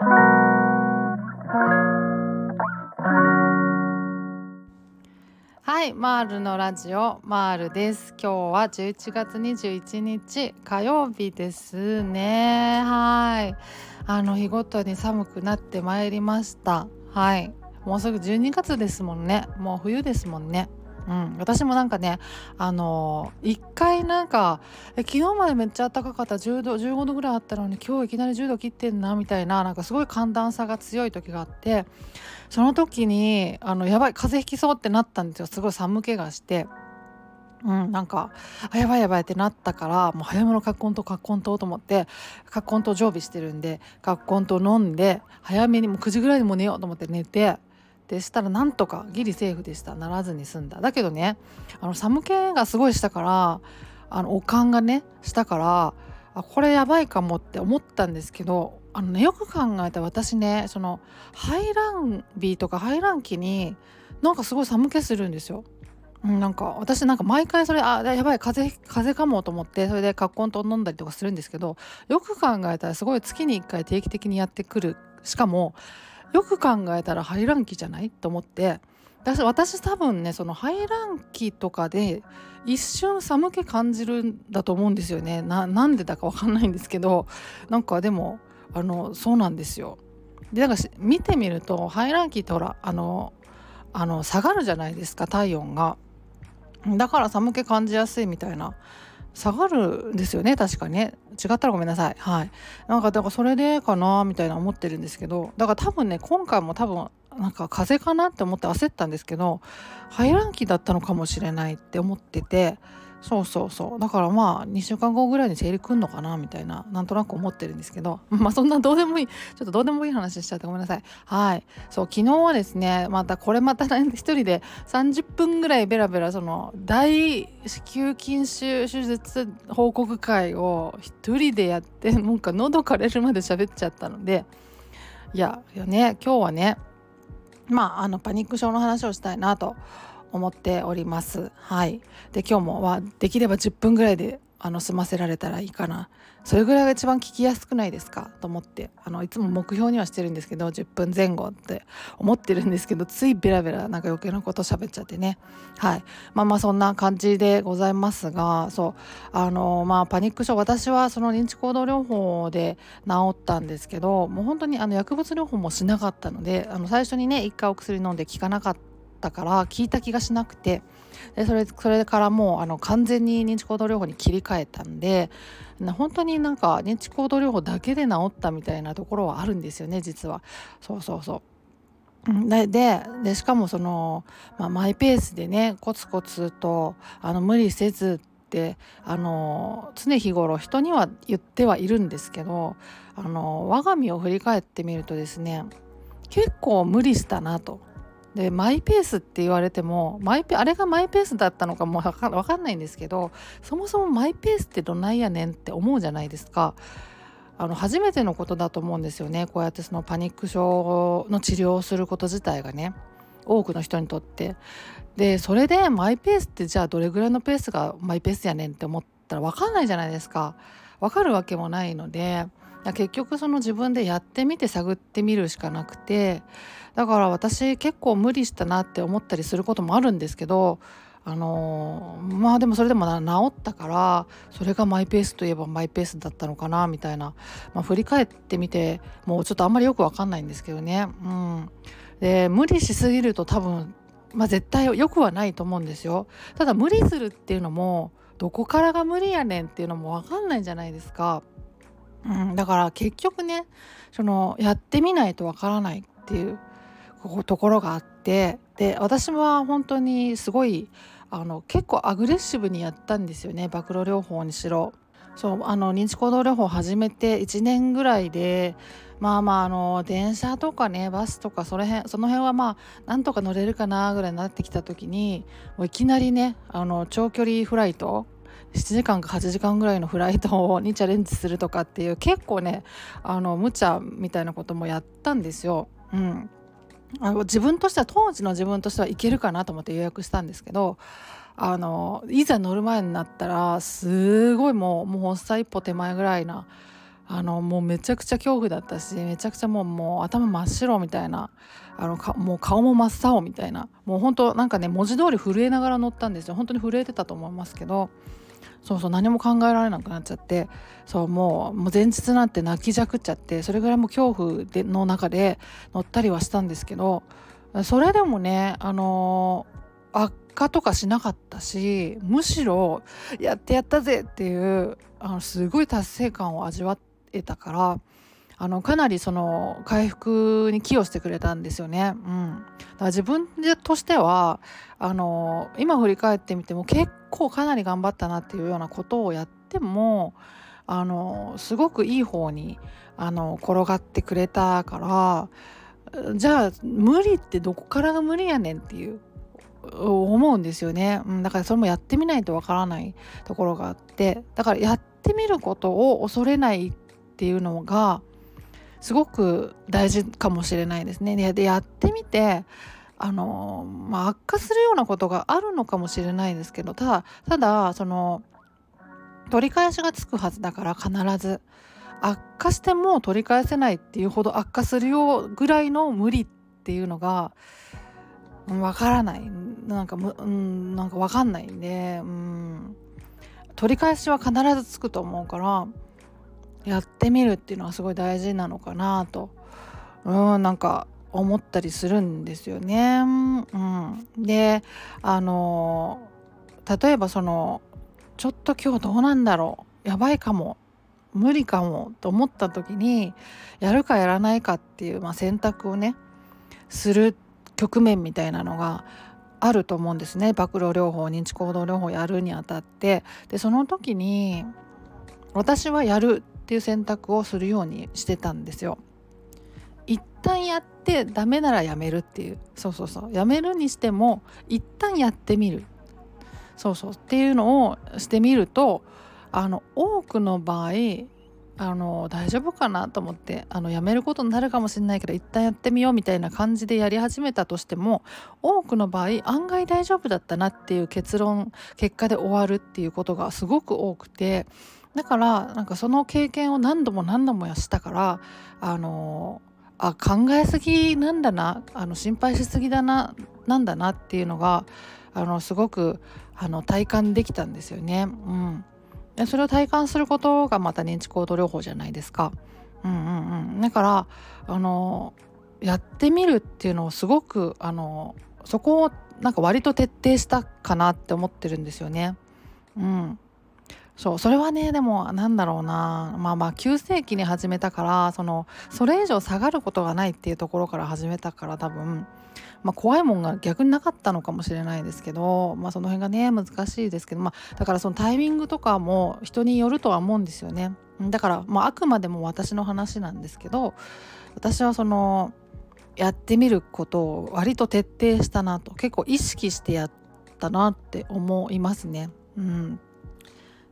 はいマールのラジオマールです。今日は11月21日火曜日ですね。はい。あの日ごとに寒くなってまいりました。はい。もうすぐ12月ですもんね。もう冬ですもんね。うん、私もなんかねあのー、1回なんかえ昨日までめっちゃ暖かかった10度15度ぐらいあったのに今日いきなり10度切ってんなみたいななんかすごい寒暖差が強い時があってその時にあのやばい風邪ひきそうってなったんですよすごい寒気がして。うん、なんかあやばいやばいってなったからもう早めのカッコンとカッコンとと思ってカッコンと常備してるんでカッコンと飲んで早めにもう9時ぐらいにも寝ようと思って寝てでしたらなんとかギリセーフでした。ならずに済んだ。だけどねあの寒気がすごいしたからあのおかんがねしたからあこれやばいかもって思ったんですけどあのねよく考えたら私ねその排卵日とか排卵期になんかすごい寒気するんですよ。うん、なんか私なんか毎回それあやばい風邪風邪かもと思ってそれでカッコンと飲んだりとかするんですけどよく考えたらすごい月に1回定期的にやってくる。しかもよく考えたら排卵期じゃない？と思って私私多分ねその排卵期とかで一瞬寒気感じるんだと思うんですよねなんでだか分かんないんですけどなんかでもあのそうなんですよ。でなんか見てみると排卵期ってほらあのあの下がるじゃないですか体温が。だから寒気感じやすいみたいな下がるんですよね確かね。違ったらごめんなさい。はい。なんかだからそれでかなみたいな思ってるんですけどだから多分ね今回も多分なんか風邪かなって思って焦ったんですけど排卵期だったのかもしれないって思っててそうそうそう。だからまあ2週間後ぐらいに生理くんのかなみたいななんとなく思ってるんですけど まあそんなどうでもいいちょっとどうでもいい話しちゃってごめんなさい。はい。そう昨日はですねまたこれまた一人で30分ぐらいベラベラその大子宮筋腫手術報告会を一人でやってなんか喉枯れるまで喋っちゃったのでいやいやね今日はねまああのパニック症の話をしたいなと思っております。はい、で今日もはできれば10分ぐらいであの済ませられたらいいかな。それぐらいが一番聞きやすくないですか？と思って。あのいつも目標にはしてるんですけど10分前後って思ってるんですけどついベラベラなんか余計なこと喋っちゃってね。はい。まあまあそんな感じでございますがそう。あのまあパニック症私はその認知行動療法で治ったんですけどもう本当にあの薬物療法もしなかったのであの最初にね一回お薬飲んで効かなかったったから聞いた気がしなくて。でそれそれからもうあの完全に認知行動療法に切り替えたんで本当になんか認知行動療法だけで治ったみたいなところはあるんですよね実は。そうそうそう。ででしかもその、まあ、マイペースでねコツコツとあの無理せずってあの常日頃人には言ってはいるんですけどあの我が身を振り返ってみるとですね結構無理したなと。でマイペースって言われてもマイペあれがマイペースだったのかも分かんないんですけどそもそもマイペースってどないやねんって思うじゃないですか。あの初めてのことだと思うんですよねこうやってそのパニック症の治療をすること自体がね多くの人にとって。でそれでマイペースってじゃあどれぐらいのペースがマイペースやねんって思ったら分かんないじゃないですか。分かるわけもないので結局その自分でやってみて探ってみるしかなくてだから私結構無理したなって思ったりすることもあるんですけどあのー、まあでもそれでも治ったからそれがマイペースといえばマイペースだったのかなみたいな、まあ、振り返ってみてもうちょっとあんまりよく分かんないんですけどね。うん、で無理しすぎると多分、まあ、絶対良くはないと思うんですよ。ただ無理するっていうのもどこからが無理やねんっていうのも分かんないじゃないですか。うん、だから結局ねそのやってみないとわからないっていうところがあってで私は本当にすごいあの結構アグレッシブにやったんですよね暴露療法にしろ。そうあの認知行動療法始めて1年ぐらいでまあまああの電車とかねバスとかその辺その辺はまあなんとか乗れるかなぐらいになってきた時にもういきなりねあの長距離フライト7時間か8時間ぐらいのフライトにチャレンジするとかっていう結構ねあの無茶みたいなこともやったんですよ。うん、あの自分としては当時の自分としてはいけるかなと思って予約したんですけどあのいざ乗る前になったらすごいもうもう発作一歩手前ぐらいなあのもうめちゃくちゃ恐怖だったしめちゃくちゃもうもう頭真っ白みたいなあのかもう顔も真っ青みたいな。もう本当なんかね文字通り震えながら乗ったんですよ。本当に震えてたと思いますけど。そうそう何も考えられなくなっちゃってそうもうもう前日なんて泣きじゃくっちゃってそれぐらいも恐怖での中で乗ったりはしたんですけどそれでもねあのー、悪化とかしなかったしむしろやってやったぜっていうあのすごい達成感を味わえたからあのかなりその回復に寄与してくれたんですよね。うん、だから自分としてはあの今振り返ってみても結構かなり頑張ったなっていうようなことをやってもあのすごくいい方にあの転がってくれたからじゃあ無理ってどこからが無理やねんっていう思うんですよね、うん、だからそれもやってみないとわからないところがあってだからやってみることを恐れないっていうのがすごく大事かもしれないですね。でやってみてあの、まあ、悪化するようなことがあるのかもしれないですけどただただその取り返しがつくはずだから必ず悪化しても取り返せないっていうほど悪化するよぐらいの無理っていうのがわからない。なんかむ、うん、なんかわかんないんで、うん、取り返しは必ずつくと思うからやってみるっていうのはすごい大事なのかなと、うん、なんか思ったりするんですよね。うん、であの例えばそのちょっと今日どうなんだろう。やばいかも。無理かも。と思った時にやるかやらないかっていう、まあ、選択をねする局面みたいなのがあると思うんですね。暴露療法認知行動療法やるにあたって。でその時に私はやるっていう選択をするようにしてたんですよ。一旦やってダメならやめるっていう。そうそうそう。やめるにしても一旦やってみる。そうそう。っていうのをしてみるとあの多くの場合あの大丈夫かなと思ってあのやめることになるかもしれないけど一旦やってみようみたいな感じでやり始めたとしても多くの場合案外大丈夫だったなっていう結論結果で終わるっていうことがすごく多くてだからなんかその経験を何度も何度もやしたからあのあ考えすぎなんだなあの心配しすぎだななんだなっていうのがあのすごくあの体感できたんですよね。うん、でそれを体感することがまた認知行動療法じゃないですか。うんうんうん、だからあのやってみるっていうのをすごくあのそこをなんか割と徹底したかなって思ってるんですよね。うん、そうそれはねでもなんだろうなまあまあ急性期に始めたからそのそれ以上下がることがないっていうところから始めたから多分、まあ、怖いもんが逆になかったのかもしれないですけど、まあ、その辺がね難しいですけど、まあ、だからそのタイミングとかも人によるとは思うんですよね。だから、まあ、あくまでも私の話なんですけど私はそのやってみることを割と徹底したなと結構意識してやったなって思いますね。うん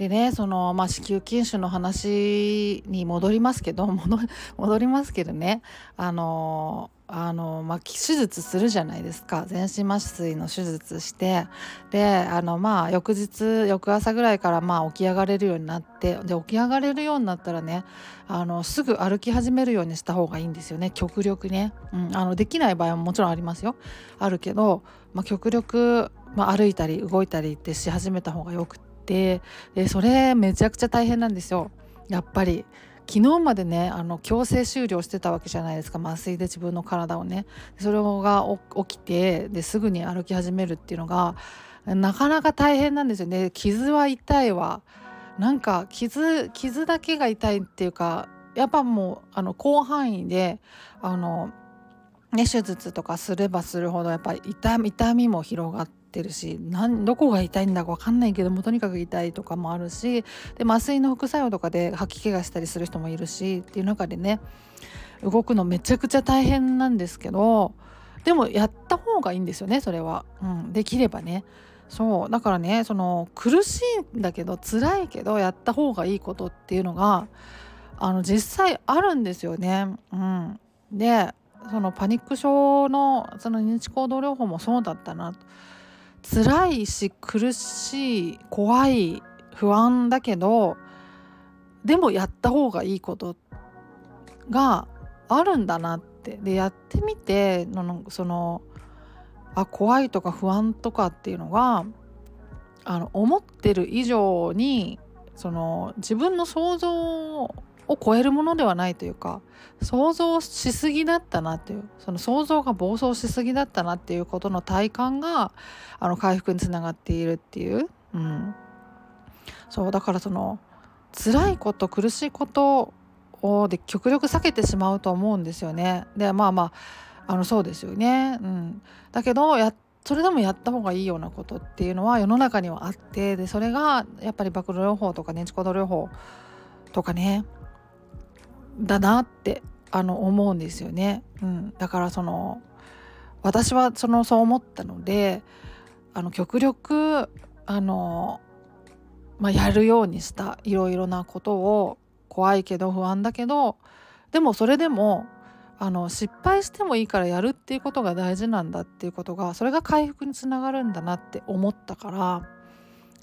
でねその、まあ、子宮筋腫の話に戻りますけど 戻りますけどねあのあの、まあ、手術するじゃないですか。全身麻酔の手術してであのまあ翌日翌朝ぐらいからまあ起き上がれるようになってで起き上がれるようになったらねあのすぐ歩き始めるようにした方がいいんですよね。極力ね、うん、あのできない場合ももちろんありますよ。あるけど、まあ、極力、まあ、歩いたり動いたりってし始めた方がよくて。てでそれめちゃくちゃ大変なんですよ。やっぱり。昨日までねあの強制終了してたわけじゃないですか。麻酔で自分の体をね。それが起きてですぐに歩き始めるっていうのがなかなか大変なんですよね。傷は痛いわ。なんか傷傷だけが痛いっていうかやっぱもうあの広範囲であのね、手術とかすればするほどやっぱり痛みも広がってるしなんどこが痛いんだか分かんないけどもとにかく痛いとかもあるしで麻酔の副作用とかで吐き気がしたりする人もいるしっていう中でね動くのめちゃくちゃ大変なんですけどでもやった方がいいんですよねそれは、うん、できればね。そう。だからねその苦しいんだけど辛いけどやった方がいいことっていうのがあの実際あるんですよね。うん、でそのパニック症のその認知行動療法もそうだったな辛いし苦しい怖い不安だけどでもやった方がいいことがあるんだなって。でやってみてのそのあ怖いとか不安とかっていうのがあの思ってる以上にその自分の想像を超えるものではないというか想像しすぎだったなっていうその想像が暴走しすぎだったなっていうことの体感があの回復につながっているっていう、うん、そうだからその辛いこと苦しいことをで極力避けてしまうと思うんですよね。でまあまああのそうですよね。うん、だけどやそれでもやった方がいいようなことっていうのは世の中にはあってでそれがやっぱり暴露療法とかネチコド療法とかねだなってあの思うんですよね。うん、だからその私はそのそう思ったのであの極力あの、まあ、やるようにしたいろいろなことを怖いけど不安だけどでもそれでもあの失敗してもいいからやるっていうことが大事なんだっていうことがそれが回復につながるんだなって思ったから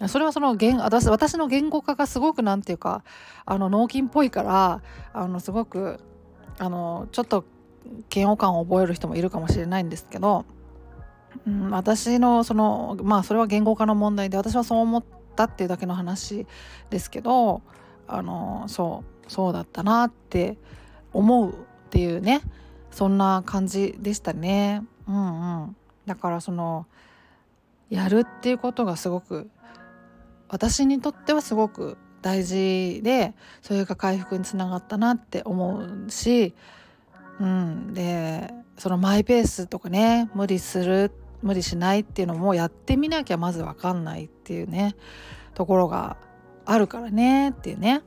それはその言私私の言語化がすごく何て言うかあの脳筋っぽいからあのすごくあのちょっと嫌悪感を覚える人もいるかもしれないんですけど、うん、私のそのまあそれは言語化の問題で私はそう思ったっていうだけの話ですけどあのそうそうだったなって思うっていうねそんな感じでしたね。うんうん、だからそのやるっていうことがすごく私にとってはすごく大事でそれが回復につながったなって思うし、うん、でそのマイペースとかね無理する無理しないっていうのもやってみなきゃまず分かんないっていうねところがあるからねっていうね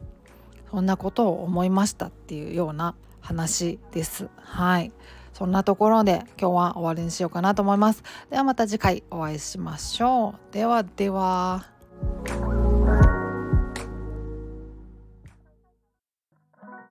そんなことを思いましたっていうような話です。はいそんなところで今日は終わりにしようかなと思います。ではまた次回お会いしましょう。ではでは。Bye.